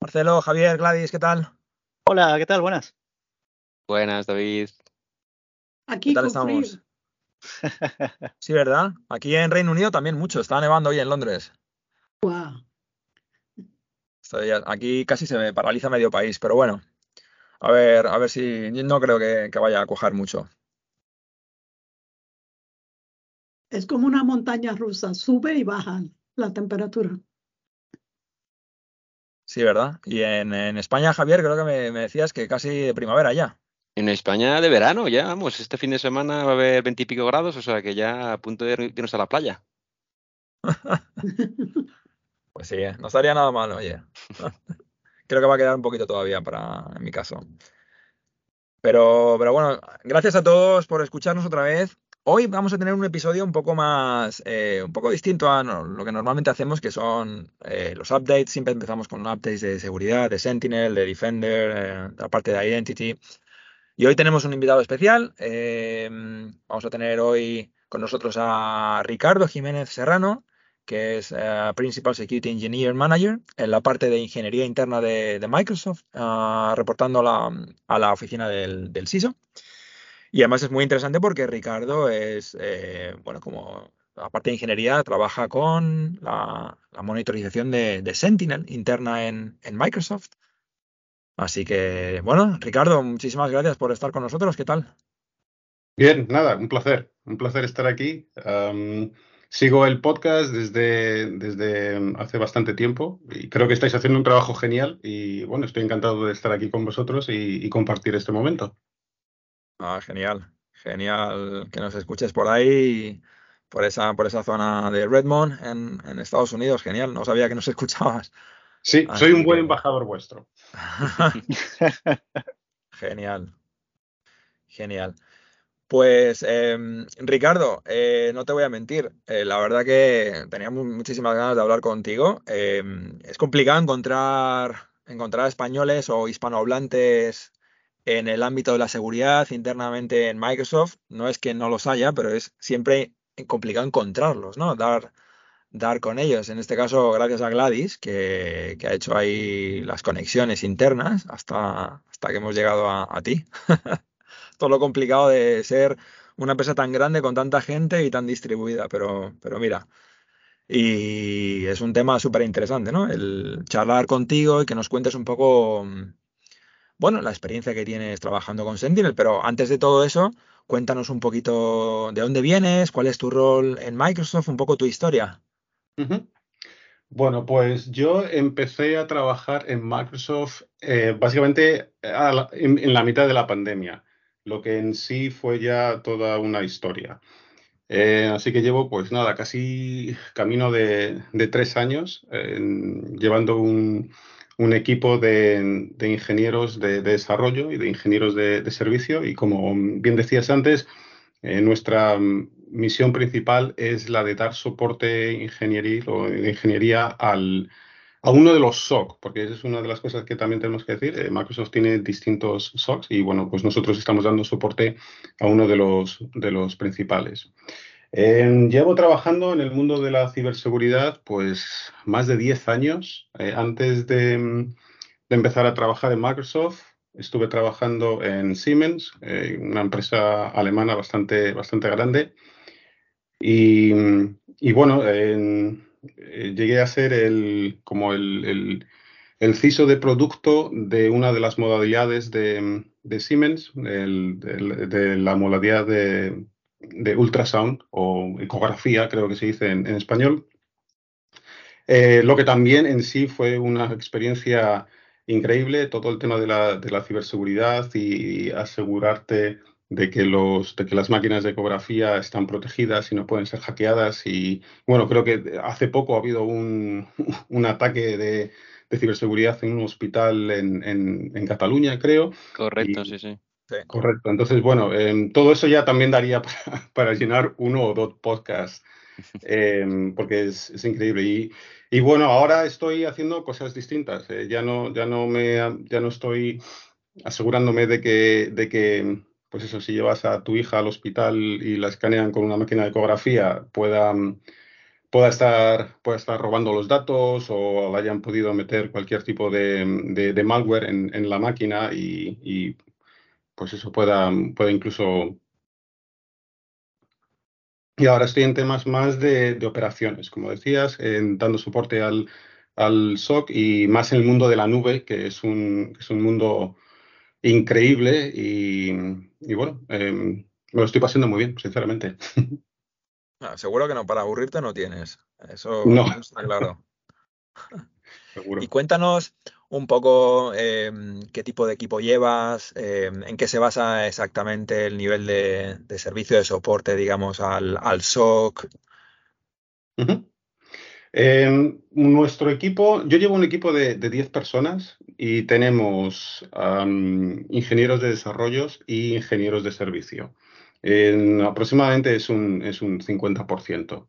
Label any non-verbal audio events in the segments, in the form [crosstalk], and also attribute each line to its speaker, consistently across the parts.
Speaker 1: Marcelo, Javier, Gladys, ¿qué tal?
Speaker 2: Hola, ¿qué tal? Buenas.
Speaker 3: Buenas, David.
Speaker 4: Aquí
Speaker 1: ¿Qué tal estamos?
Speaker 4: frío. [laughs]
Speaker 1: Sí, ¿verdad? Aquí en Reino Unido también mucho, está nevando hoy en Londres.
Speaker 4: Guau.
Speaker 1: Estoy aquí casi se me paraliza medio país, pero bueno, a ver, a ver si no creo que, que vaya a cuajar mucho.
Speaker 4: Es como una montaña rusa, sube y baja la temperatura.
Speaker 1: Sí, ¿verdad? Y en, en España, Javier, creo que me, me decías que casi de primavera ya.
Speaker 3: En España de verano ya, vamos, este fin de semana va a haber veintipico grados, o sea que ya a punto de irnos a la playa. [laughs]
Speaker 1: Pues sí, ¿eh? no estaría nada mal, oye. [laughs] Creo que va a quedar un poquito todavía para, en mi caso. Pero, pero bueno, gracias a todos por escucharnos otra vez. Hoy vamos a tener un episodio un poco más, eh, un poco distinto a lo que normalmente hacemos, que son eh, los updates. Siempre empezamos con updates de seguridad, de Sentinel, de Defender, eh, la parte de Identity. Y hoy tenemos un invitado especial. eh, vamos a tener hoy con nosotros a Ricardo Jiménez Serrano, que es Principal Security Engineer Manager en la parte de ingeniería interna de, Microsoft, ah, reportando a la, a la oficina del, del CISO. Y además es muy interesante porque Ricardo es, eh, bueno, como aparte de ingeniería, trabaja con la, la monitorización de, Sentinel interna en, Microsoft. Así que, bueno, Ricardo, muchísimas gracias por estar con nosotros. ¿Qué tal?
Speaker 5: Bien, nada, un placer, un placer estar aquí. Sigo el podcast desde, desde hace bastante tiempo y creo que estáis haciendo un trabajo genial y bueno, estoy encantado de estar aquí con vosotros y compartir este momento.
Speaker 1: Ah, genial, genial que nos escuches por ahí, por esa, por esa zona de Redmond en, en Estados Unidos. Genial, no sabía que nos [laughs] escuchabas.
Speaker 5: Sí,
Speaker 1: Así
Speaker 5: soy un buen
Speaker 1: que- [laughs]
Speaker 5: embajador vuestro. [laughs]
Speaker 1: Genial, genial. Pues em, Ricardo, eh, no te voy a mentir, eh, la verdad que teníamos muchísimas ganas de hablar contigo. Em, es complicado encontrar, encontrar españoles o hispanohablantes en el ámbito de la seguridad internamente en Microsoft. No es que no los haya, pero es siempre complicado encontrarlos, ¿no? Dar, dar con ellos. En este caso, gracias a Gladys, que, que ha hecho ahí las conexiones internas hasta, hasta que hemos llegado a, a ti. [laughs] Todo lo complicado de ser una empresa tan grande con tanta gente y tan distribuida, pero, pero mira. Y es un tema súper interesante, ¿no? El charlar contigo y que nos cuentes un poco, bueno, la experiencia que tienes trabajando con Sentinel, pero antes de todo eso, cuéntanos un poquito de dónde vienes, cuál es tu rol en Microsoft, un poco tu historia.
Speaker 5: Bueno, pues yo empecé a trabajar en Microsoft eh, básicamente en, la mitad de la pandemia, lo que en sí fue ya toda una historia. Eh, así que llevo, pues nada, casi camino de, de tres años eh, llevando un, un equipo de, ingenieros de, de desarrollo y de ingenieros de, servicio. Y como bien decías antes, eh, nuestra misión principal es la de dar soporte ingenieril o de ingeniería al, a uno de los SOC, porque esa es una de las cosas que también tenemos que decir. Eh, Microsoft tiene distintos SOCs y bueno, pues nosotros estamos dando soporte a uno de los, de los principales. Eh, llevo trabajando en el mundo de la ciberseguridad pues más de 10 años. Eh, antes de, mm, de empezar a trabajar en Microsoft, estuve trabajando en Siemens, eh, una empresa alemana bastante, bastante grande. Y, y bueno, en- eh, llegué a ser el, como el, el- el CISO de producto de una de las modalidades de, de Siemens, el- del- de la modalidad de, de ultrasound o ecografía, creo que se dice en, en español. Eh, lo que también en sí fue una experiencia increíble, todo el tema de la, de la ciberseguridad y asegurarte de que, los, de que las máquinas de ecografía están protegidas y no pueden ser hackeadas. Y bueno, creo que hace poco ha habido un, [laughs] un ataque de, de ciberseguridad en un hospital en, en, Cataluña, creo.
Speaker 3: Correcto, sí, sí.
Speaker 5: Correcto. Entonces, bueno, em, todo eso ya también daría [laughs] para, llenar uno o dos podcasts, em, porque es, es increíble. Y, y, bueno, ahora estoy haciendo cosas distintas. Eh, ya, no, ya, no me, ya no estoy asegurándome de que, de que, pues eso, si llevas a tu hija al hospital y la escanean con una máquina de ecografía, pueda, pueda, estar, pueda estar robando los datos o hayan podido meter cualquier tipo de, de, malware en, en, la máquina y, y pues eso pueda, pueda incluso... Y ahora estoy en temas más de, operaciones, como decías, dando soporte al, al, SOC y más en el mundo de la nube, que es un, es un mundo increíble y, bueno, em, me lo estoy pasando muy bien, sinceramente. [laughs]
Speaker 1: Ah, seguro que no, para aburrirte no tienes. Eso
Speaker 5: no.
Speaker 1: está claro. [laughs] Y cuéntanos un poco em, qué tipo de equipo llevas, em, en qué se basa exactamente el nivel de, servicio de soporte, digamos, al, al SOC.
Speaker 5: Em, nuestro equipo, yo llevo un equipo de, 10 personas y tenemos ingenieros de desarrollos y ingenieros de servicio. aproximadamente es un, es un 50%.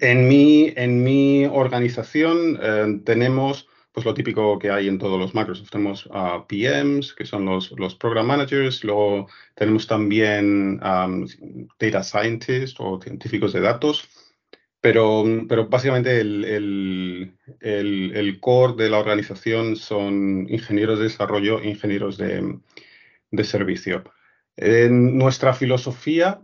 Speaker 5: En mi, en mi organización eh, tenemos pues lo típico que hay en todos los Microsoft. Tenemos PMs, que son los, los program managers, luego tenemos también data scientists o científicos de datos, pero, pero básicamente el, el, el, el, core de la organización son ingenieros de desarrollo, ingenieros de, de servicio. En nuestra filosofía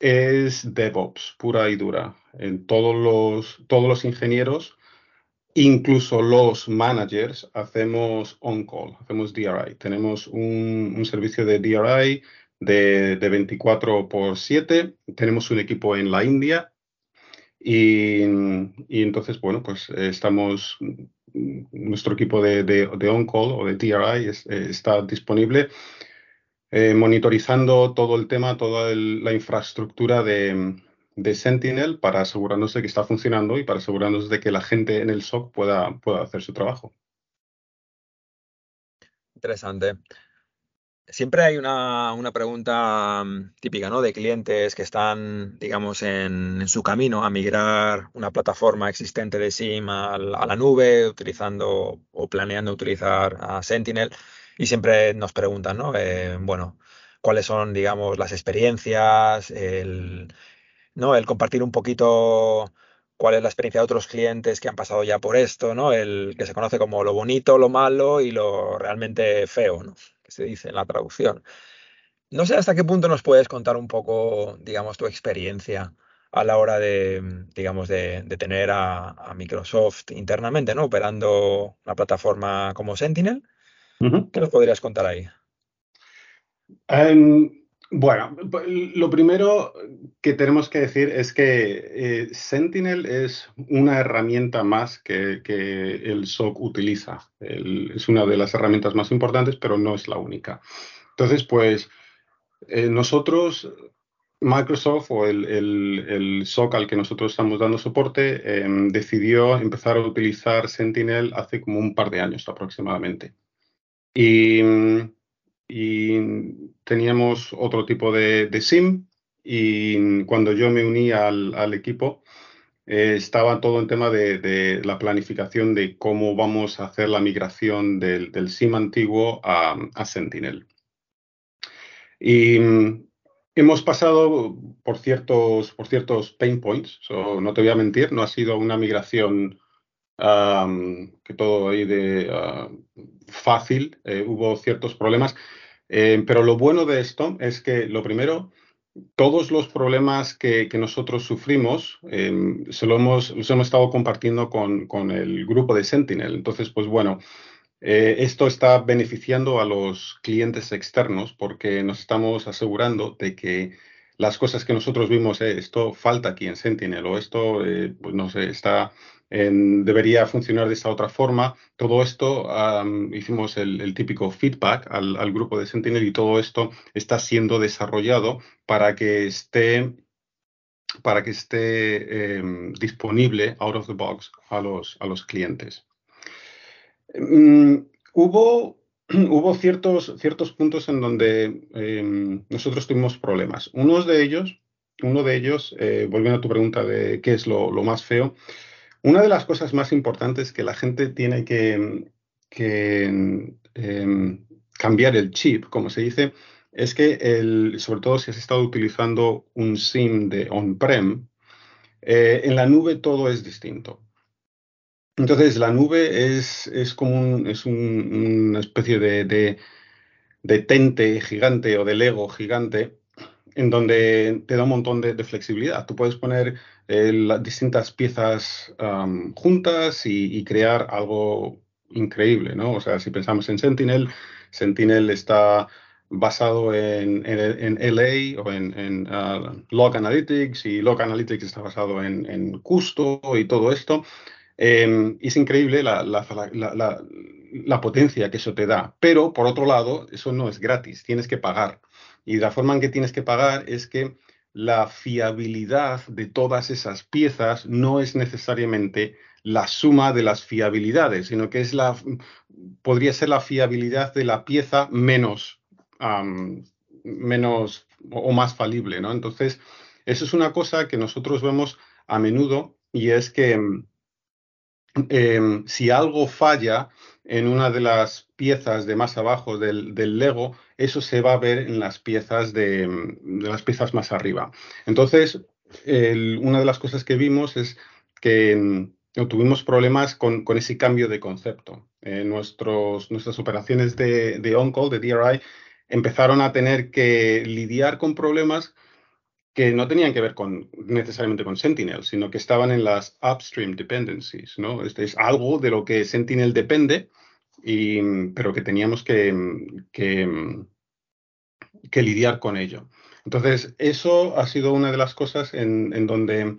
Speaker 5: es DevOps, pura y dura. En todos los, todos los ingenieros, incluso los managers, hacemos on-call, hacemos DRI. Tenemos un, servicio de DRI de, de, 24 por 7. Tenemos un equipo en la India. Y, entonces, bueno, pues estamos, nuestro equipo de, de, on-call o de DRI está disponible eh, monitorizando todo el tema, toda la infraestructura de, Sentinel para asegurarnos de que está funcionando y para asegurarnos de que la gente en el SOC pueda, pueda hacer su trabajo.
Speaker 1: Interesante. Siempre hay una, pregunta mm, típica, ¿no? De clientes que están, digamos, en, su camino a migrar una plataforma existente de SIM a, la nube, utilizando o planeando utilizar a Sentinel. Y siempre nos preguntan, ¿no? Eh, bueno, cuáles son, digamos, las experiencias, el, ¿no? El compartir un poquito cuál es la experiencia de otros clientes que han pasado ya por esto, ¿no? El que se conoce como lo bonito, lo malo y lo realmente feo, ¿no? Que se dice en la traducción. No sé hasta qué punto nos puedes contar un poco, digamos, tu experiencia a la hora de, digamos, de, tener a, a, Microsoft internamente, ¿no? Operando una plataforma como Sentinel ¿Qué nos podrías contar ahí?
Speaker 5: Em, bueno, lo primero que tenemos que decir es que eh, Sentinel es una herramienta más que, el SOC utiliza. es una de las herramientas más importantes, pero no es la única. Entonces, pues eh, nosotros, Microsoft o el, SOC al que nosotros estamos dando soporte, em, decidió empezar a utilizar Sentinel hace como un par de años aproximadamente. Y, teníamos otro tipo de, SIM y cuando yo me uní al, equipo eh, estaba todo en tema de, la planificación de cómo vamos a hacer la migración del, SIM antiguo a, Sentinel. Y hemos pasado por ciertos, por ciertos pain points, no te voy a mentir, no ha sido una migración que todo ahí de ah, fácil, eh, hubo ciertos problemas, eh, pero lo bueno de esto es que lo primero, todos los problemas que, nosotros sufrimos em, se lo hemos, los hemos estado compartiendo con, con, el grupo de Sentinel. Entonces, pues bueno, eh, esto está beneficiando a los clientes externos porque nos estamos asegurando de que las cosas que nosotros vimos, esto falta aquí en Sentinel o esto, pues no sé, está debería funcionar de esta otra forma. Todo esto hicimos el, típico feedback al, grupo de Sentinel y todo esto está siendo desarrollado para que esté para que esté em, disponible out of the box a los, a los clientes. Mm, hubo, [clears throat] hubo ciertos, ciertos puntos en donde em, nosotros tuvimos problemas. Uno de ellos, uno de ellos eh, volviendo a tu pregunta de qué es lo, más feo, una de las cosas más importantes que la gente tiene que, em, cambiar el chip, como se dice, es que, sobre todo si has estado utilizando un SIM de on-prem, eh, en la nube todo es distinto. Entonces, la nube es, es como es una especie de, de, tente gigante o de Lego gigante en donde te da un montón de, flexibilidad. Tú puedes poner eh, las distintas piezas juntas y, crear algo increíble, ¿no? O sea, si pensamos en Sentinel, Sentinel está basado en, LA o en, uh, Log Analytics y Log Analytics está basado en, en Custo y todo esto. Em, es increíble la, la, potencia que eso te da, pero por otro lado, eso no es gratis, tienes que pagar. Y la forma en que tienes que pagar es que la fiabilidad de todas esas piezas no es necesariamente la suma de las fiabilidades, sino que es la, podría ser la fiabilidad de la pieza menos menos o más falible, ¿no? Entonces, eso es una cosa que nosotros vemos a menudo y es que em, si algo falla en una de las piezas de más abajo del, Lego, eso se va a ver en las piezas de, las piezas más arriba. Entonces, una de las cosas que vimos es que em, tuvimos problemas con, ese cambio de concepto. nuestros, nuestras operaciones de, de on-call, de DRI, empezaron a tener que lidiar con problemas que no tenían que ver con, necesariamente con Sentinel, sino que estaban en las upstream dependencies, ¿no? Este es algo de lo que Sentinel depende, y, pero que teníamos que, que, lidiar con ello. Entonces, eso ha sido una de las cosas en, donde,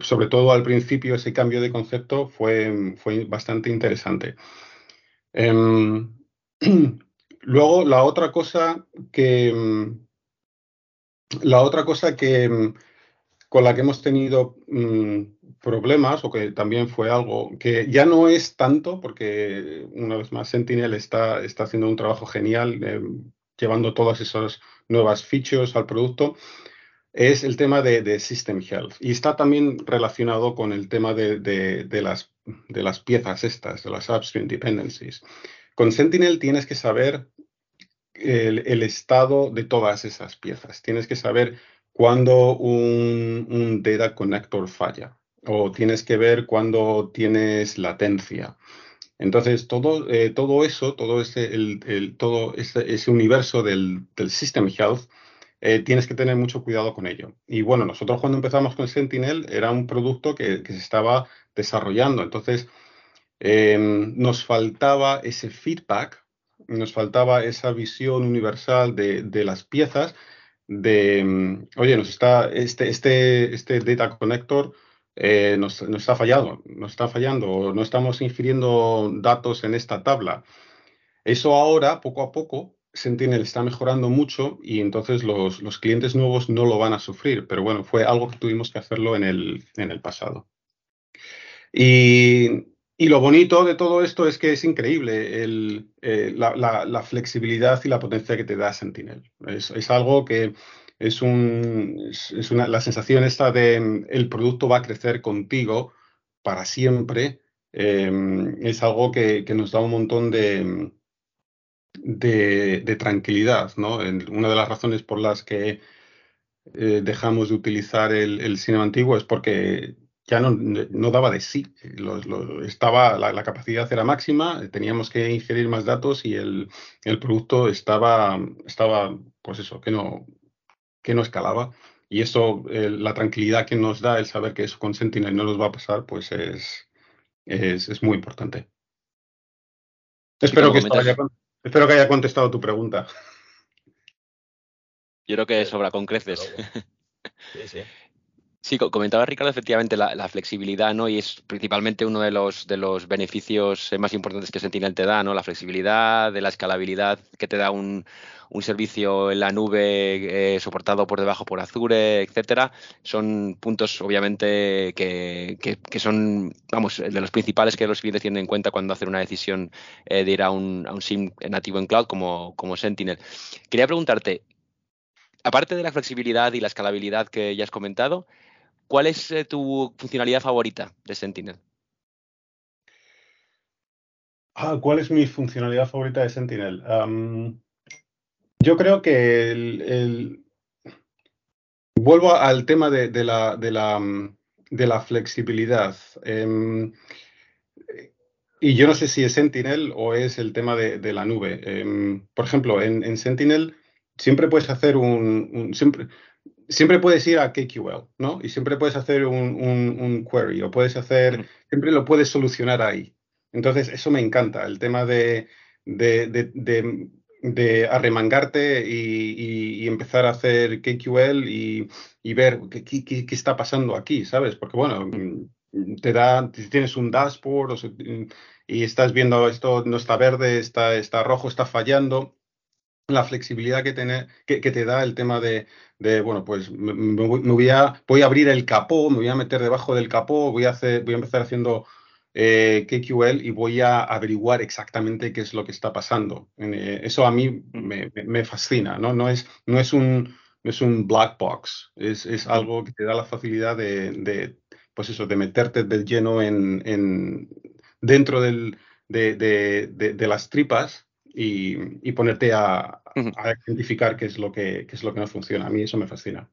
Speaker 5: sobre todo al principio, ese cambio de concepto fue, fue bastante interesante. Em, [clears throat] Luego, la otra cosa que. Mm, la otra cosa que mm, con la que hemos tenido mm, problemas, o que también fue algo que ya no es tanto, porque una vez más Sentinel está, está haciendo un trabajo genial eh, llevando todas esas nuevas features al producto, es el tema de, System Health. Y está también relacionado con el tema de, de, las, de las piezas estas, de las upstream dependencies. Con Sentinel tienes que saber el, estado de todas esas piezas. Tienes que saber cuándo un, data connector falla o tienes que ver cuándo tienes latencia. Entonces, todo, eh, todo eso, todo ese, todo ese, universo del, System Health, eh, tienes que tener mucho cuidado con ello. Y bueno, nosotros cuando empezamos con Sentinel era un producto que, que se estaba desarrollando. Entonces, Em, nos faltaba ese feedback, nos faltaba esa visión universal de, las piezas, de, em, oye, nos está, este, este, este data connector eh, nos, está fallando, nos está fallando, no estamos infiriendo datos en esta tabla. Eso ahora, poco a poco, Sentinel está mejorando mucho y entonces los, los, clientes nuevos no lo van a sufrir, pero bueno, fue algo que tuvimos que hacerlo en el, en el pasado. Y y lo bonito de todo esto es que es increíble eh, la, flexibilidad y la potencia que te da Sentinel. Es, algo que es, un, es una, la sensación esta de el producto va a crecer contigo para siempre. Em, es algo que, nos da un montón de, de, tranquilidad. ¿no? Una de las razones por las que eh, dejamos de utilizar el, el Cinema antiguo es porque ya no, daba de sí. estaba, la, capacidad era máxima, teníamos que ingerir más datos y el, producto estaba, estaba, pues eso, que no, que no escalaba. Y eso, la tranquilidad que nos da el saber que eso con Sentinel no nos va a pasar, pues es, es, muy importante. Espero que, haya, espero que haya contestado tu pregunta.
Speaker 3: Yo creo que sobra con creces. [laughs]
Speaker 1: Sí, sí.
Speaker 3: Sí, comentaba Ricardo efectivamente la, flexibilidad, ¿no? Y es principalmente uno de los, de los beneficios más importantes que Sentinel te da, ¿no? La flexibilidad, de la escalabilidad que te da un, servicio en la nube eh, soportado por debajo por Azure, etcétera. Son puntos, obviamente, que, que, son, vamos, de los principales que los clientes tienen en cuenta cuando hacen una decisión eh, de ir a un, a un SIM nativo en cloud como, como Sentinel. Quería preguntarte, aparte de la flexibilidad y la escalabilidad que ya has comentado, ¿Cuál es eh, tu funcionalidad favorita de Sentinel?
Speaker 5: Ah, ¿Cuál es mi funcionalidad favorita de Sentinel? yo creo que el, vuelvo al tema de, la, de, la, de la, flexibilidad. Em, y yo no sé si es Sentinel o es el tema de, la nube. Em, por ejemplo, en, Sentinel siempre puedes hacer un, siempre, siempre puedes ir a KQL, ¿no? Y siempre puedes hacer un, query o puedes hacer, siempre lo puedes solucionar ahí. Entonces, eso me encanta, el tema de, de, arremangarte y, empezar a hacer KQL y, ver qué, qué, está pasando aquí, ¿sabes? Porque, bueno, mm, te da, tienes un dashboard y estás viendo esto no está verde, está, está rojo, está fallando la flexibilidad que, que, te da el tema de, bueno, pues me, voy, a, voy a abrir el capó, me voy a meter debajo del capó, voy a, hacer, voy a empezar haciendo eh, KQL y voy a averiguar exactamente qué es lo que está pasando. Eh, eso a mí me, fascina, ¿no? No es, no es, un, es un black box, es, algo que te da la facilidad de, pues eso, de meterte del lleno en, en dentro del, de las tripas y, ponerte a, identificar qué es, lo que, qué es lo que no funciona. A mí eso me fascina.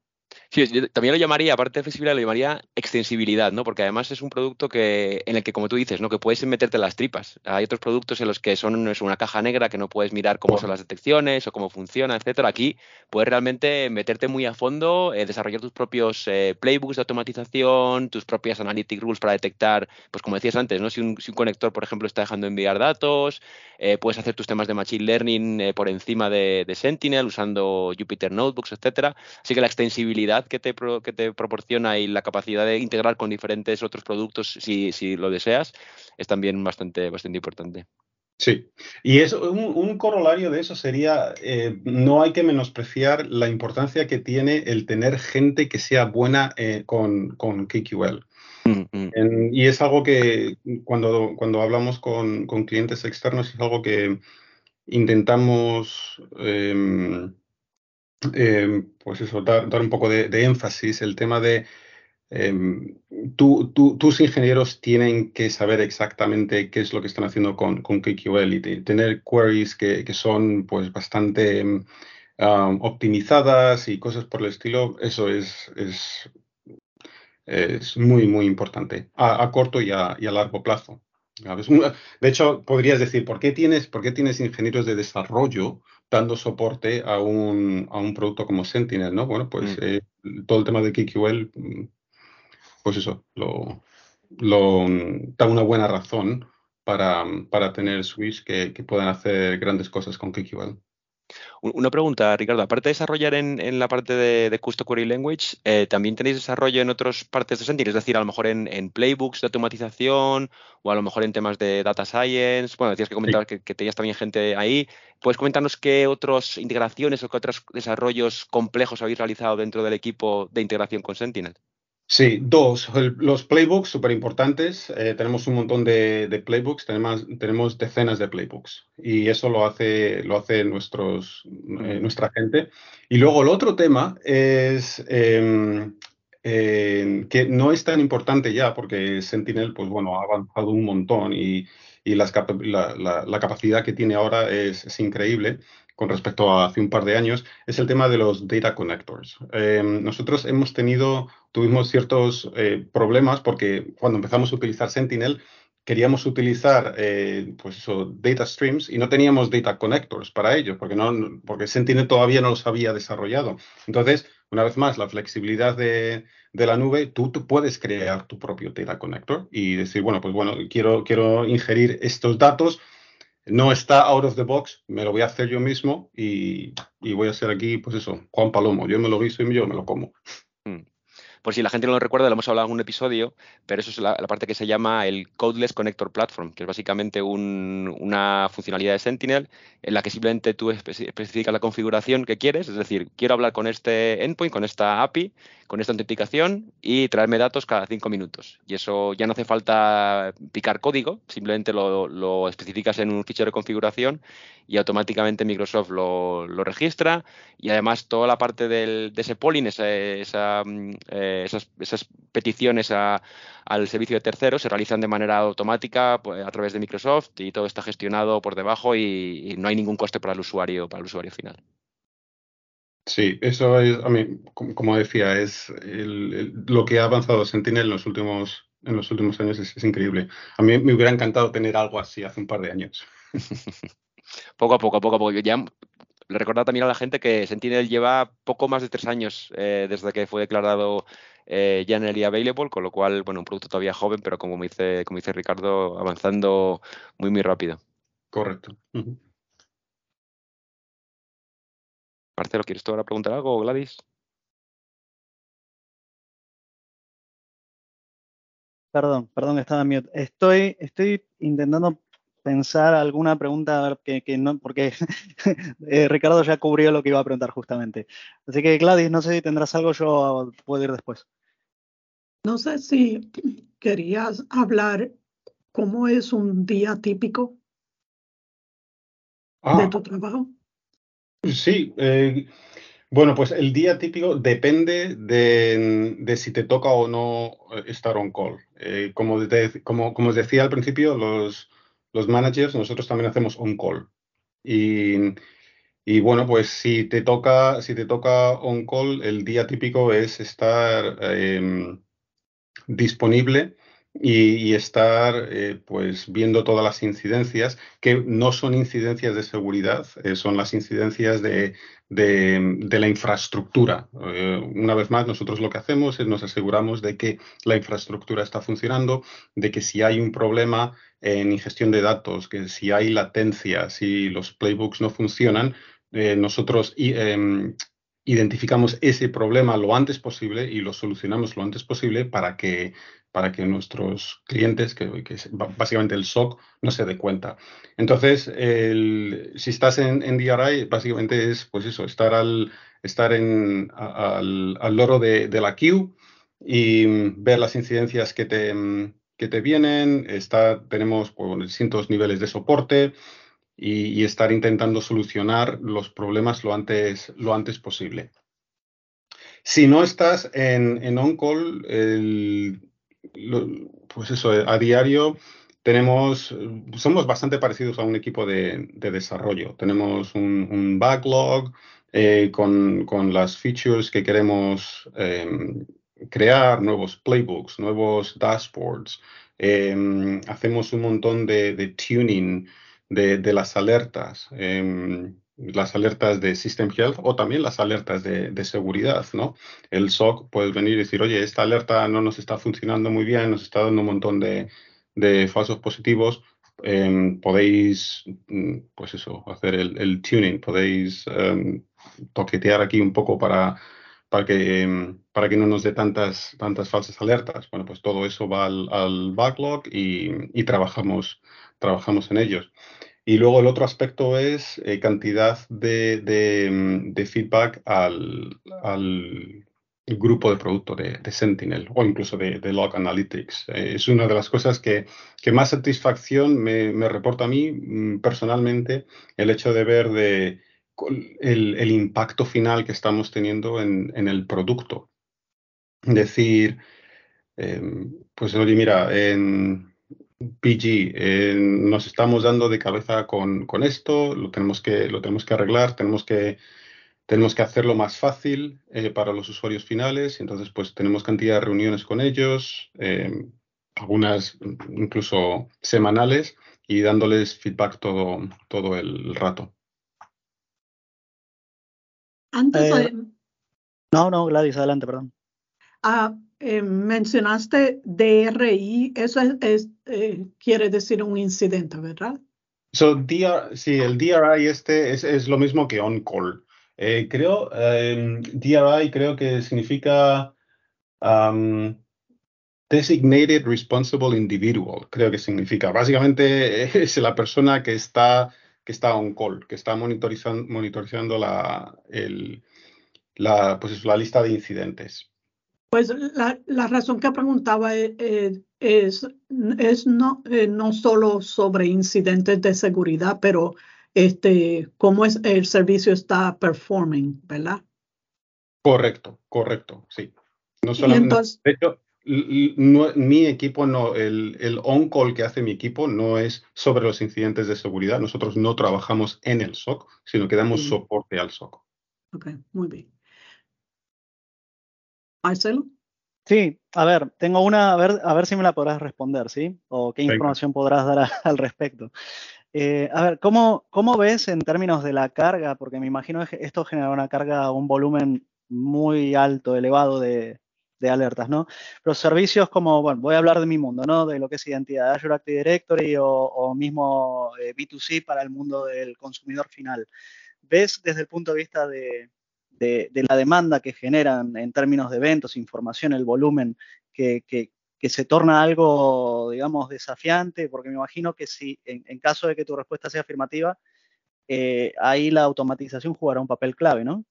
Speaker 3: Sí, también lo llamaría, aparte de flexibilidad, lo llamaría extensibilidad, ¿no? Porque además es un producto que, en el que, como tú dices, ¿no? Que puedes meterte las tripas. Hay otros productos en los que son es una caja negra que no puedes mirar cómo son las detecciones o cómo funciona, etcétera. Aquí puedes realmente meterte muy a fondo, eh, desarrollar tus propios eh, playbooks de automatización, tus propias analytic rules para detectar, pues como decías antes, ¿no? Si un, si un conector, por ejemplo, está dejando enviar datos, eh, puedes hacer tus temas de machine learning por encima de, de Sentinel usando Jupyter Notebooks, etcétera. Así que la extensibilidad que te, que te proporciona y la capacidad de integrar con diferentes otros productos, si, si lo deseas, es también bastante, bastante importante.
Speaker 5: Sí, y es un, corolario de eso sería, eh, no hay que menospreciar la importancia que tiene el tener gente que sea buena eh, con, con KQL. Mm, mm. y es algo que cuando, cuando hablamos con, con, clientes externos es algo que intentamos em, Em, pues eso, dar, un poco de, énfasis, el tema de em, tus ingenieros tienen que saber exactamente qué es lo que están haciendo con, con KQL tener queries que, son pues bastante em, optimizadas y cosas por el estilo, eso es, es, es muy, muy importante a, corto y a largo plazo. [laughs] De hecho, podrías decir, ¿por qué tienes, por qué tienes ingenieros de desarrollo dando soporte a un, a un producto como Sentinel, ¿no? Bueno, pues mm. eh, todo el tema de KQL, mm, pues eso, lo, lo, da una buena razón para, para tener Switch que, que puedan hacer grandes cosas con KQL.
Speaker 3: Una pregunta, Ricardo. Aparte de desarrollar en, la parte de, de Custom Query Language, eh, ¿también tenéis desarrollo en otras partes de Sentinel? Es decir, a lo mejor en, playbooks de automatización o a lo mejor en temas de data science. Bueno, decías que comentabas que, tenías también gente ahí. ¿Puedes comentarnos qué otras integraciones o qué otros desarrollos complejos habéis realizado dentro del equipo de integración con Sentinel?
Speaker 5: Sí, dos. los playbooks, súper importantes. Eh, tenemos un montón de, playbooks, tenemos, tenemos, decenas de playbooks y eso lo hace, lo hace nuestros, eh, nuestra gente. Y luego el otro tema es em, que no es tan importante ya porque Sentinel, pues bueno, ha avanzado un montón y, la, capacidad que tiene ahora es increíble con respecto a hace un par de años, es el tema de los data connectors. Em, nosotros hemos tenido, tuvimos ciertos eh, problemas porque cuando empezamos a utilizar Sentinel, queríamos utilizar eh, pues eso, data streams y no teníamos data connectors para ello, porque, no, porque Sentinel todavía no los había desarrollado. Entonces, una vez más, la flexibilidad de, de la nube, tú, tú, puedes crear tu propio data connector y decir, bueno, pues bueno, quiero, quiero ingerir estos datos no está out of the box, me lo voy a hacer yo mismo y, voy a hacer aquí, pues eso, Juan Palomo. Yo me lo guiso y yo me lo como.
Speaker 3: Por si la gente no lo recuerda, lo hemos hablado en un episodio, pero eso es la, parte que se llama el Codeless Connector Platform, que es básicamente una funcionalidad de Sentinel en la que simplemente tú especificas la configuración que quieres, es decir, quiero hablar con este endpoint, con esta API, con esta autenticación y traerme datos cada cinco minutos. Y eso ya no hace falta picar código, simplemente lo, especificas en un fichero de configuración y automáticamente Microsoft lo, registra y además toda la parte del, de ese polling, esa, mm, eh, esas, esas, peticiones al servicio de terceros se realizan de manera automática pues, a través de Microsoft y todo está gestionado por debajo y, no hay ningún coste para el usuario, para el usuario final.
Speaker 5: Sí, eso es, a mí, como decía, es lo que ha avanzado Sentinel en los últimos, en los últimos años es, increíble. A mí me hubiera encantado tener algo así hace un par de años. [laughs]
Speaker 3: poco a poco, poco a poco. Ya le recordaba también a la gente que Sentinel lleva poco más de tres años eh, desde que fue declarado eh, generally available, con lo cual, bueno, un producto todavía joven, pero como dice, como dice Ricardo, avanzando muy, muy rápido.
Speaker 5: Correcto.
Speaker 3: Marcelo, ¿quieres tú ahora preguntar algo, Gladys?
Speaker 2: Perdón, perdón, estaba mute. Estoy, estoy intentando pensar alguna pregunta que, no, porque [laughs] eh, Ricardo ya cubrió lo que iba a preguntar justamente. Así que Gladys, no sé si tendrás algo, yo puedo ir después.
Speaker 4: No sé si querías hablar cómo es un día típico de ah. tu trabajo.
Speaker 5: Sí, eh, bueno, pues el día típico depende de, si te toca o no estar on call. Eh, como, como, como, os decía al principio, los, los managers, nosotros también hacemos on call. Y, y, bueno, pues si te toca, si te toca on call, el día típico es estar em, disponible y, estar eh, pues viendo todas las incidencias que no son incidencias de seguridad, eh, son las incidencias de, de, la infraestructura. Eh, una vez más, nosotros lo que hacemos es nos aseguramos de que la infraestructura está funcionando, de que si hay un problema en ingestión de datos, que si hay latencia, si los playbooks no funcionan, nosotros em, identificamos ese problema lo antes posible y lo solucionamos lo antes posible para que, para que nuestros clientes, que, es básicamente el SOC, no se dé cuenta. Entonces, si estás en, DRI, básicamente es pues eso, estar al, estar en, al, al loro de, la queue y ver las incidencias que te, que te vienen. Está, tenemos pues, distintos niveles de soporte y, estar intentando solucionar los problemas lo antes, lo antes posible. Si no estás en, en on-call, pues eso, a diario tenemos, somos bastante parecidos a un equipo de, desarrollo. Tenemos un, backlog eh, con, las features que queremos em, crear, nuevos playbooks, nuevos dashboards. Em, hacemos un montón de tuning de, las alertas, em, las alertas de System Health o también las alertas de, seguridad, ¿no? El SOC puede venir y decir, oye, esta alerta no nos está funcionando muy bien, nos está dando un montón de, falsos positivos, em, podéis, mm, pues eso, hacer el, tuning, podéis em, toquetear aquí un poco para, para, que, para que no nos dé tantas, tantas falsas alertas. Bueno, pues todo eso va al, backlog y, y, trabajamos, trabajamos en ellos. Y luego el otro aspecto es eh, cantidad de, de, feedback al, al, grupo de producto de, Sentinel o incluso de, Log Analytics. Eh, es una de las cosas que, que más satisfacción me, me, reporta a mí mm, personalmente el hecho de ver de el, el impacto final que estamos teniendo en, en el producto. Decir, em, pues oye, mira, en PG, nos estamos dando de cabeza con, esto, lo tenemos, que, lo tenemos que arreglar, tenemos que, tenemos que hacerlo más fácil eh, para los usuarios finales, entonces pues tenemos cantidad de reuniones con ellos, eh, algunas incluso semanales, y dándoles feedback todo, todo el rato.
Speaker 4: Antes
Speaker 2: No, no, Gladys, adelante, perdón.
Speaker 4: Ah, eh, mencionaste DRI, eso es, eh, quiere decir un incidente, ¿verdad?
Speaker 5: So, sí, el DRI este es, lo mismo que on-call. Eh, creo, DRI creo que significa um, Designated Responsible Individual, creo que significa. Básicamente [laughs] es la persona que está, que está on call, que está monitorizando, monitorizando la, el, la, pues la lista de incidentes.
Speaker 4: Pues la, la razón que preguntaba es, es, es no, eh, no solo sobre incidentes de seguridad, pero este, cómo es, el servicio está performing, ¿verdad?
Speaker 5: Correcto, correcto, sí. No solamente, entonces, de hecho, no, mi equipo no, el, el on-call que hace mi equipo no es sobre los incidentes de seguridad. Nosotros no trabajamos en el SOC, sino que damos soporte al SOC.
Speaker 4: Ok, muy bien. Marcelo.
Speaker 2: Sí, a ver, tengo una, a ver, a ver si me la podrás responder, ¿sí? O qué información podrás dar al respecto. Eh, a ver, ¿cómo, ¿cómo ves en términos de la carga? Porque me imagino que esto genera una carga, un volumen muy alto, elevado de, de alertas, ¿no? Los servicios como, bueno, voy a hablar de mi mundo, ¿no? De lo que es identidad Azure Active Directory o, mismo eh, B2C para el mundo del consumidor final. ¿Ves desde el punto de vista de, la demanda que generan en términos de eventos, información, el volumen, que, se torna algo, digamos, desafiante? Porque me imagino que si, en, caso de que tu respuesta sea afirmativa, eh, ahí la automatización jugará un papel clave, ¿no?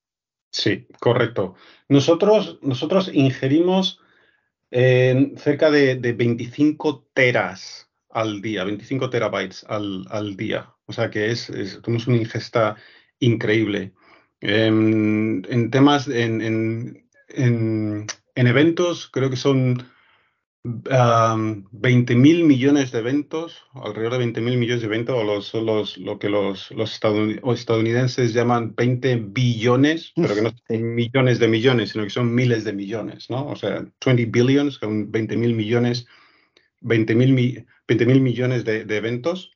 Speaker 5: Sí, correcto. Nosotros, nosotros ingerimos cerca de, 25 teras al día, 25 terabytes al, día. O sea que es, tenemos una ingesta increíble. Em, en, temas, en, en, eventos, creo que son 20 mil millones de eventos, alrededor de 20 mil millones de eventos, o los, los, lo que los, los estadounidenses llaman 20 billones, pero que no [laughs] son millones de millones, sino que son miles de millones, ¿no? O sea, 20 billions, son 20 mil millones, 20 mil 20 millones de, de, eventos.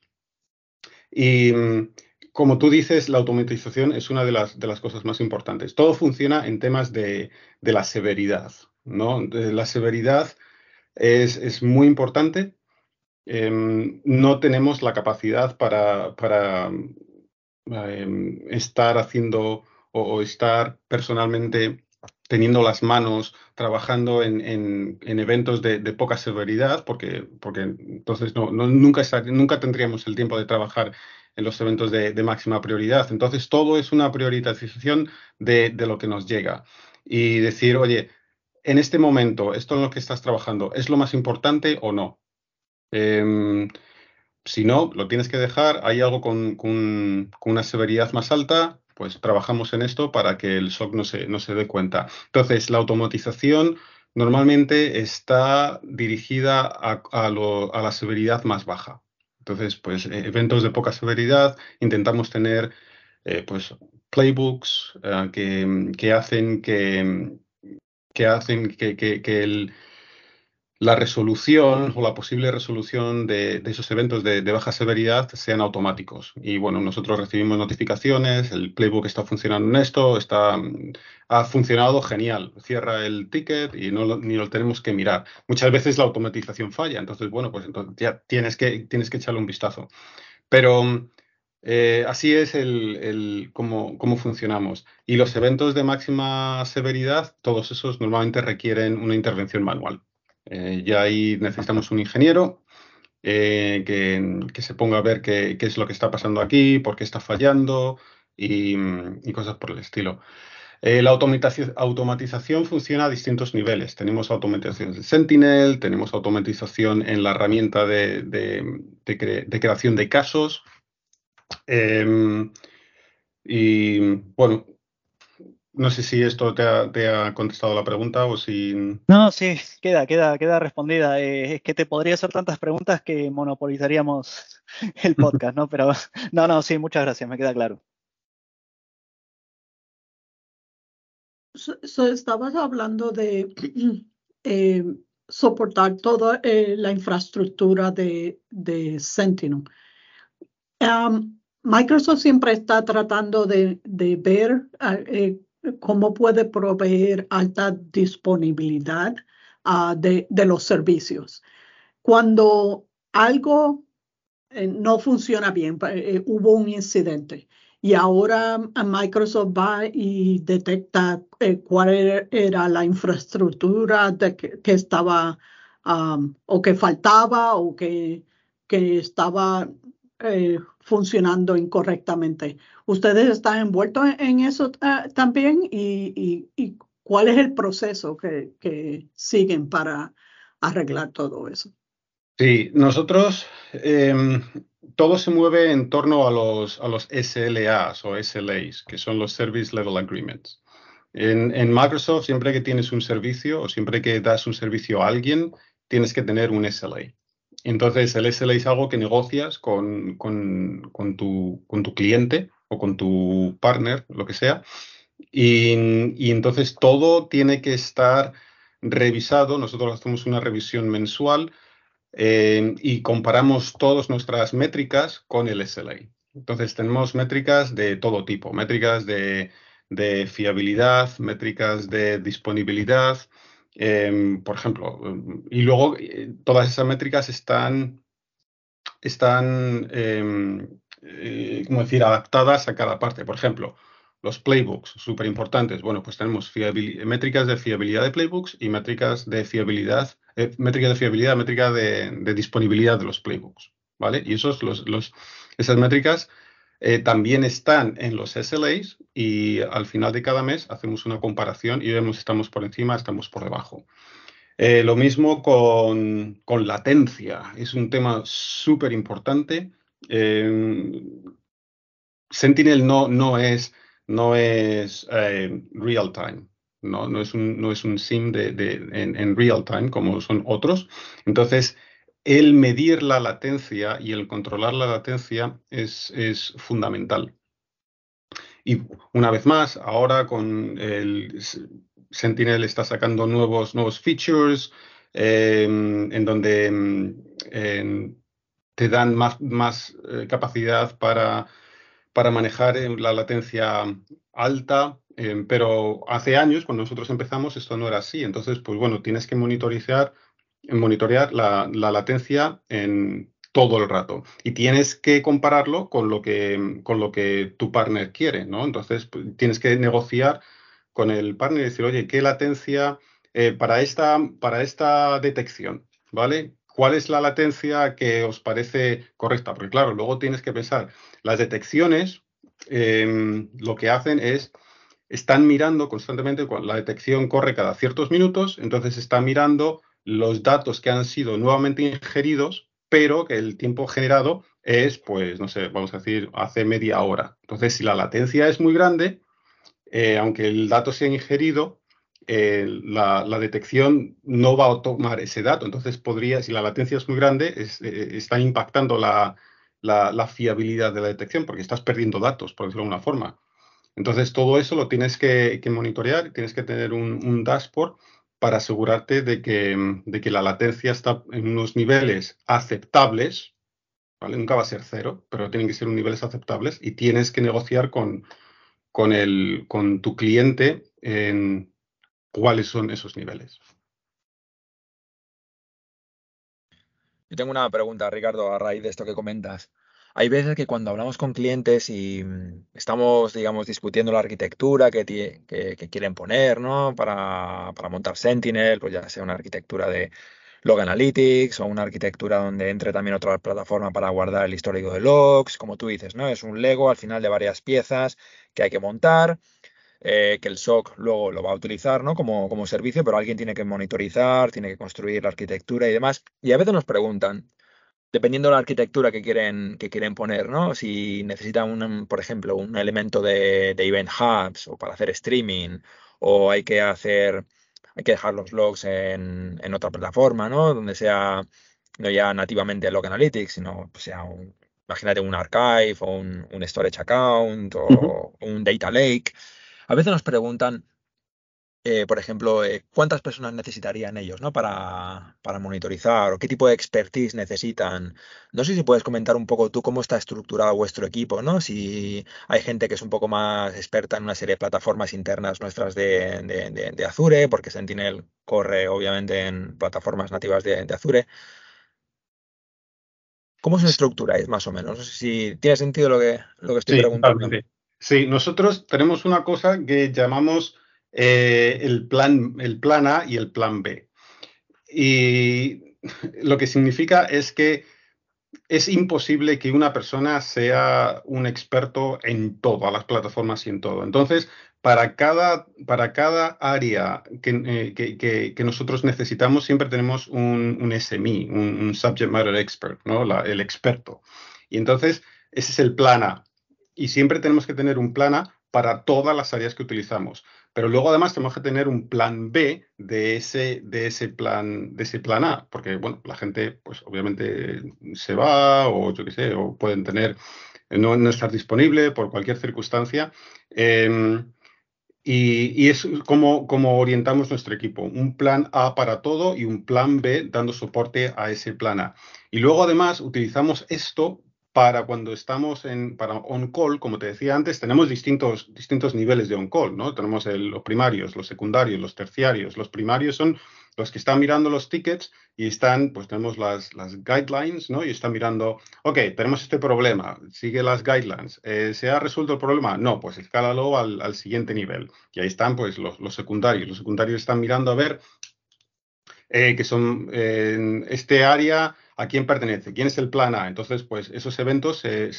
Speaker 5: Y mm, como tú dices, la automatización es una de las, de las cosas más importantes. Todo funciona en temas de, de la severidad, ¿no? De la severidad es, muy importante. Em, no tenemos la capacidad para, para em, estar haciendo o, estar personalmente teniendo las manos, trabajando en, eventos de, poca severidad, porque, porque entonces no, nunca, nunca tendríamos el tiempo de trabajar en los eventos de, máxima prioridad. Entonces, todo es una priorización de, de, lo que nos llega. Y decir, oye, en este momento, esto en lo que estás trabajando, ¿es lo más importante o no? Em, si no, lo tienes que dejar. Hay algo con, una severidad más alta, pues trabajamos en esto para que el SOC no se, dé cuenta. Entonces, la automatización normalmente está dirigida a, la severidad más baja. Entonces, pues e, eventos de poca severidad, intentamos tener eh, pues playbooks eh, que, hacen que, que hacen que, la resolución o la posible resolución de, esos eventos de, baja severidad sean automáticos. Y bueno, nosotros recibimos notificaciones, el playbook está funcionando en esto, está, ha funcionado genial, cierra el ticket y no ni lo tenemos que mirar. Muchas veces la automatización falla, entonces bueno, pues entonces ya tienes que, tienes que echarle un vistazo. Pero eh, así es el, el cómo, funcionamos. Y los eventos de máxima severidad, todos esos normalmente requieren una intervención manual. Eh, ya ahí necesitamos un ingeniero eh, que, se ponga a ver qué, es lo que está pasando aquí, por qué está fallando y, cosas por el estilo. la automatización, automatización, funciona a distintos niveles. Tenemos automatización de Sentinel, tenemos automatización en la herramienta de, de creación de casos, Em, y bueno, no sé si esto te ha, contestado la pregunta o si.
Speaker 2: No, sí, queda, queda, queda respondida. Eh, es que te podría hacer tantas preguntas que monopolizaríamos [laughs] el podcast, ¿no? Pero no, no, sí, muchas gracias, me queda claro.
Speaker 4: estabas hablando de [clears throat] eh, soportar toda eh, la infraestructura de, de Sentinel. Microsoft siempre está tratando de, ver ah, eh, cómo puede proveer alta disponibilidad ah, de, los servicios. Cuando algo eh, no funciona bien, eh, hubo un incidente y ahora Microsoft va y detecta cuál er, era la infraestructura de que, estaba o que faltaba o que, que estaba eh, funcionando incorrectamente. ¿Ustedes están envueltos en, eso eh, también? Y, cuál es el proceso que, siguen para arreglar todo eso?
Speaker 5: Sí, nosotros em, todo se mueve en torno a los, SLAs o SLAs, que son los Service Level Agreements. En, en, Microsoft, siempre que tienes un servicio o siempre que das un servicio a alguien, tienes que tener un SLA. Entonces, el SLA es algo que negocias con, tu, cliente o con tu partner, lo que sea. Y, y entonces todo tiene que estar revisado. Nosotros hacemos una revisión mensual eh, y comparamos todas nuestras métricas con el SLA. Entonces tenemos métricas de todo tipo, métricas de, fiabilidad, métricas de disponibilidad, em, por ejemplo, y luego eh, todas esas métricas están, están em, eh, decir, adaptadas a cada parte. Por ejemplo, los playbooks, súper importantes. Bueno, pues tenemos métricas de fiabilidad de playbooks y métricas de fiabilidad, eh, métrica de fiabilidad, métrica de, disponibilidad de los playbooks, ¿vale? Y esos, los, los, esas métricas eh, también están en los SLAs y al final de cada mes hacemos una comparación y vemos si estamos por encima, estamos por debajo. Eh, lo mismo con, con, latencia, es un tema súper importante. Sentinel no, no es no es eh, real time, ¿no? No, es un, no es un sim de, en, real time como son otros. Entonces, el medir la latencia y el controlar la latencia es, fundamental. Y una vez más, ahora con el Sentinel está sacando nuevos, nuevos features em, en donde em, te dan más, más eh, capacidad para para manejar eh, la latencia alta, pero hace años, cuando nosotros empezamos, esto no era así. Entonces, pues bueno, tienes que monitorizar, monitorear la, latencia en todo el rato y tienes que compararlo con lo que, con lo que tu partner quiere, ¿no? Entonces, pues, tienes que negociar con el partner y decir, oye, ¿qué latencia eh, para, esta, para esta detección? ¿Vale? ¿Cuál es la latencia que os parece correcta? Porque claro, luego tienes que pensar, las detecciones em, lo que hacen es, están mirando constantemente, la detección corre cada ciertos minutos, entonces está mirando los datos que han sido nuevamente ingeridos, pero que el tiempo generado es, pues, no sé, vamos a decir, hace media hora. Entonces, si la latencia es muy grande, eh, aunque el dato sea ingerido, eh, la, detección no va a tomar ese dato. Entonces, podría, si la latencia es muy grande, eh, está impactando la, fiabilidad de la detección porque estás perdiendo datos, por decirlo de alguna forma. Entonces, todo eso lo tienes que, monitorear, tienes que tener un, dashboard para asegurarte de que, de que, la latencia está en unos niveles aceptables, ¿vale? Nunca va a ser cero, pero tienen que ser unos niveles aceptables y tienes que negociar con, con, el, con tu cliente en, cuáles son esos niveles.
Speaker 1: Yo tengo una pregunta, Ricardo, a raíz de esto que comentas. Hay veces que cuando hablamos con clientes y mm, estamos, digamos, discutiendo la arquitectura que, quieren poner, ¿no? Para, montar Sentinel, pues ya sea una arquitectura de Log Analytics o una arquitectura donde entre también otra plataforma para guardar el histórico de logs, como tú dices, ¿no? Es un Lego al final de varias piezas que hay que montar eh, que el SOC luego lo va a utilizar ¿no? como, como servicio, pero alguien tiene que monitorizar, tiene que construir la arquitectura y demás. Y a veces nos preguntan, dependiendo de la arquitectura que quieren, que quieren poner, ¿no? Si necesitan, un, por ejemplo, un elemento de, Event Hubs o para hacer streaming, o hay que hacer, hay que dejar los logs en, en otra plataforma, ¿no? Donde sea no ya nativamente Log Analytics, sino pues, sea un, imagínate un archive o un, un storage account o un data lake. A veces nos preguntan, eh, por ejemplo, eh, cuántas personas necesitarían ellos ¿no? para, monitorizar o qué tipo de expertise necesitan. No sé si puedes comentar un poco tú cómo está estructurado vuestro equipo, ¿no? Si hay gente que es un poco más experta en una serie de plataformas internas nuestras de, Azure, porque Sentinel corre obviamente en plataformas nativas de, Azure. ¿Cómo se estructuráis más o menos? No sé si tiene sentido lo que, lo que estoy preguntando.
Speaker 5: Sí, nosotros tenemos una cosa que llamamos eh, el, plan, el plan A y el plan B. Y lo que significa es que es imposible que una persona sea un experto en todas las plataformas y en todo. Entonces, para cada, para cada área que, eh, que, nosotros necesitamos, siempre tenemos un, un SME, un, Subject Matter Expert, ¿no? el experto. Y entonces, ese es el plan A. Y siempre tenemos que tener un plan A para todas las áreas que utilizamos. Pero luego además tenemos que tener un plan B de ese, de ese, plan, de ese plan A, porque bueno, la gente pues obviamente se va o yo qué sé, o pueden tener, no, estar disponible por cualquier circunstancia. Em, y, y, es como, como orientamos nuestro equipo, un plan A para todo y un plan B dando soporte a ese plan A. Y luego además utilizamos esto para cuando estamos en para on-call, como te decía antes, tenemos distintos, distintos niveles de on-call, ¿no? Tenemos los primarios, los secundarios, los terciarios. Los primarios son los que están mirando los tickets y están, pues tenemos las, las guidelines, ¿no? Y están mirando, ok, tenemos este problema, sigue las guidelines. Eh, ¿Se ha resuelto el problema? No, pues escálalo al, al siguiente nivel. Y ahí están, pues, los, los secundarios. Los secundarios están mirando a ver eh, que son en este área a quién pertenece, quién es el plan A. Entonces, pues esos eventos se,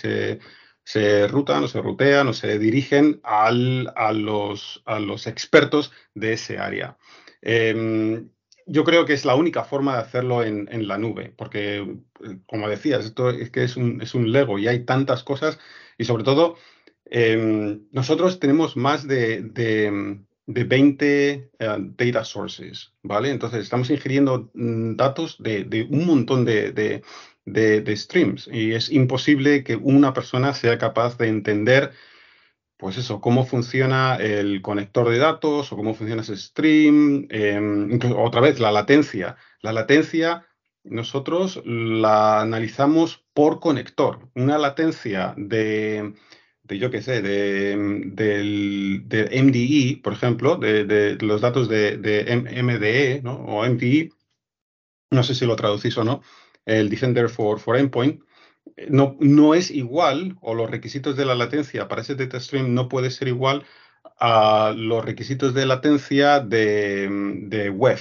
Speaker 5: se, rutan o se rutean o se dirigen al, a, los, a los expertos de ese área. Em, yo creo que es la única forma de hacerlo en, en la nube, porque, como decías, esto es que es un, es un Lego y hay tantas cosas y sobre todo em, nosotros tenemos más de 20 eh, data sources, ¿vale? Entonces estamos ingiriendo mm, datos de, un montón de, streams y es imposible que una persona sea capaz de entender, pues eso, cómo funciona el conector de datos o cómo funciona ese stream. Em, otra vez, la latencia. La latencia nosotros la analizamos por conector. Una latencia de yo qué sé, de, del, MDE, por ejemplo, de, los datos de, MDE ¿no? o MDE, no sé si lo traducís o no, el Defender for, for Endpoint, no, no es igual, o los requisitos de la latencia para ese data stream no puede ser igual a los requisitos de latencia de, de web,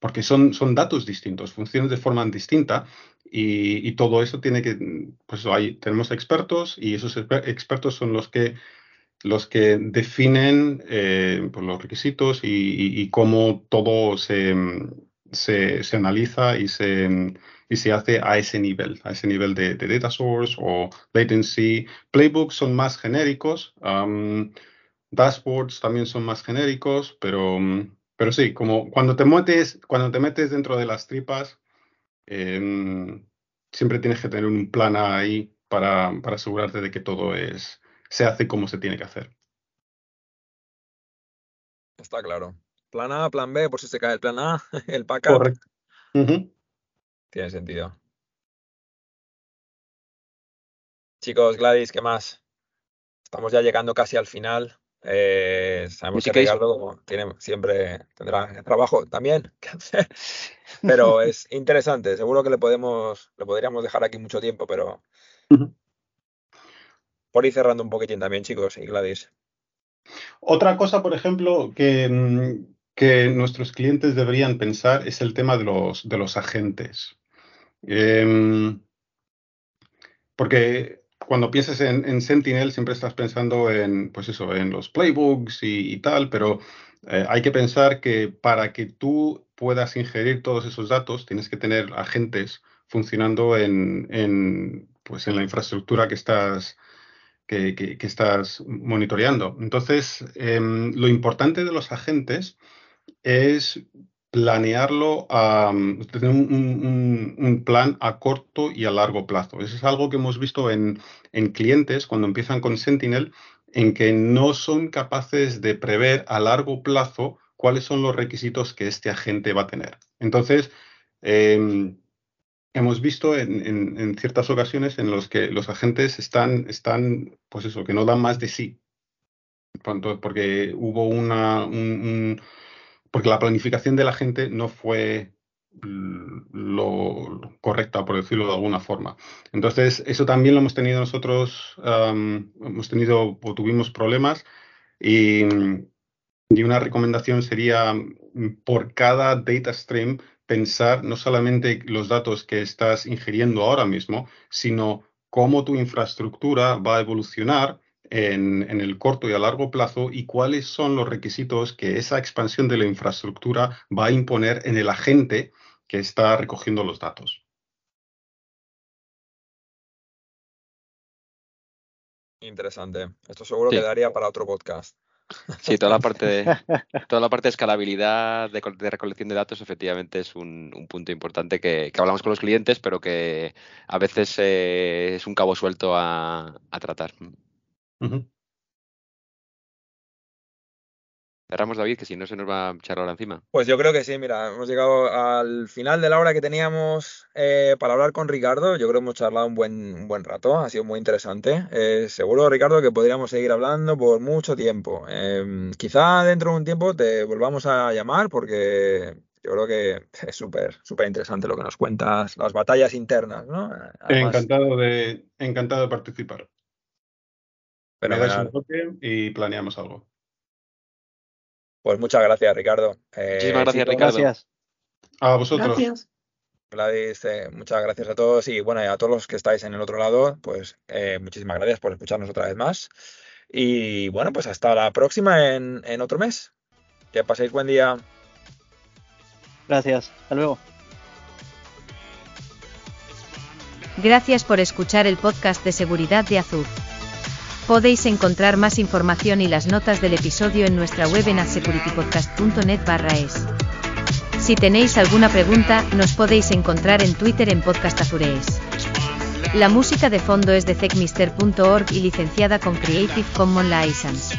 Speaker 5: porque son, son datos distintos, funcionan de forma distinta y, todo eso tiene que, pues ahí tenemos expertos y esos expertos son los que, los que definen eh, pues, los requisitos y, cómo todo se, se, analiza y se, y se hace a ese nivel, a ese nivel de, data source o latency. Playbooks son más genéricos, dashboards también son más genéricos, pero, pero sí, como cuando te metes, cuando te metes dentro de las tripas, Em, siempre tienes que tener un plan ahí para, asegurarte de que todo es, se hace como se tiene que hacer.
Speaker 1: Está claro. Plan A, plan B, por si se cae el plan A, [laughs] el backup.
Speaker 5: Correcto.
Speaker 1: Tiene sentido. Chicos, Gladys, ¿qué más? Estamos ya llegando casi al final. Eh, sabemos que Ricardo tiene, siempre tendrá trabajo también [laughs] que hacer, [laughs] pero es interesante. Seguro que le podemos, le podríamos dejar aquí mucho tiempo, pero por ir cerrando un poquitín también, chicos y Gladys.
Speaker 5: Otra cosa, por ejemplo, que, mm, que nuestros clientes deberían pensar es el tema de los, de los agentes. Em, porque cuando piensas en, Sentinel siempre estás pensando en, pues eso, en los playbooks y, tal, pero eh, hay que pensar que para que tú puedas ingerir todos esos datos tienes que tener agentes funcionando en, pues en la infraestructura que estás, que, estás monitoreando. Entonces, em, lo importante de los agentes es planearlo, a tener un, plan a corto y a largo plazo. Eso es algo que hemos visto en, clientes cuando empiezan con Sentinel, en que no son capaces de prever a largo plazo cuáles son los requisitos que este agente va a tener. Entonces, em, hemos visto en, ciertas ocasiones en los que los agentes están, están, pues eso, que no dan más de sí. Porque hubo una, un porque la planificación de la gente no fue, lo correcta, por decirlo de alguna forma. Entonces, eso también lo hemos tenido nosotros, hemos tenido o tuvimos problemas y, y, una recomendación sería por cada data stream pensar no solamente los datos que estás ingiriendo ahora mismo, sino cómo tu infraestructura va a evolucionar en, en, el corto y a largo plazo y cuáles son los requisitos que esa expansión de la infraestructura va a imponer en el agente que está recogiendo los datos.
Speaker 1: Interesante. Esto seguro sí. quedaría para otro podcast.
Speaker 3: Sí, toda la parte de, [laughs] toda la parte de escalabilidad, de, de recolección de datos, efectivamente es un, un punto importante que, que, hablamos con los clientes, pero que a veces eh, es un cabo suelto a, a tratar. Uh -huh. David, que si no se nos va a echar la hora encima.
Speaker 1: Pues yo creo que sí, mira, hemos llegado al final de la hora que teníamos eh, para hablar con Ricardo. Yo creo que hemos charlado un buen, un buen rato, ha sido muy interesante. Eh, seguro, Ricardo, que podríamos seguir hablando por mucho tiempo. Eh, quizá dentro de un tiempo te volvamos a llamar porque yo creo que es súper, súper interesante lo que nos cuentas, las batallas internas, ¿no?
Speaker 5: Además, encantado, de, encantado de participar. Pero Me un toque y planeamos algo.
Speaker 1: Pues muchas gracias, Ricardo.
Speaker 3: Eh, Muchísimas gracias, Ricardo.
Speaker 2: Gracias.
Speaker 5: A vosotros.
Speaker 4: Gracias.
Speaker 1: Gladys, eh, muchas gracias a todos y bueno, y a todos los que estáis en el otro lado, pues eh, muchísimas gracias por escucharnos otra vez más. Y bueno, pues hasta la próxima en, en otro mes. Que paséis buen día.
Speaker 2: Gracias. Hasta luego.
Speaker 6: Gracias por escuchar el podcast de seguridad de Azur. Podéis encontrar más información y las notas del episodio en nuestra web en adsecuritypodcast.net barra es. Si tenéis alguna pregunta, nos podéis encontrar en Twitter en Podcast. La música de fondo es de techmister.org y licenciada con Creative Commons License.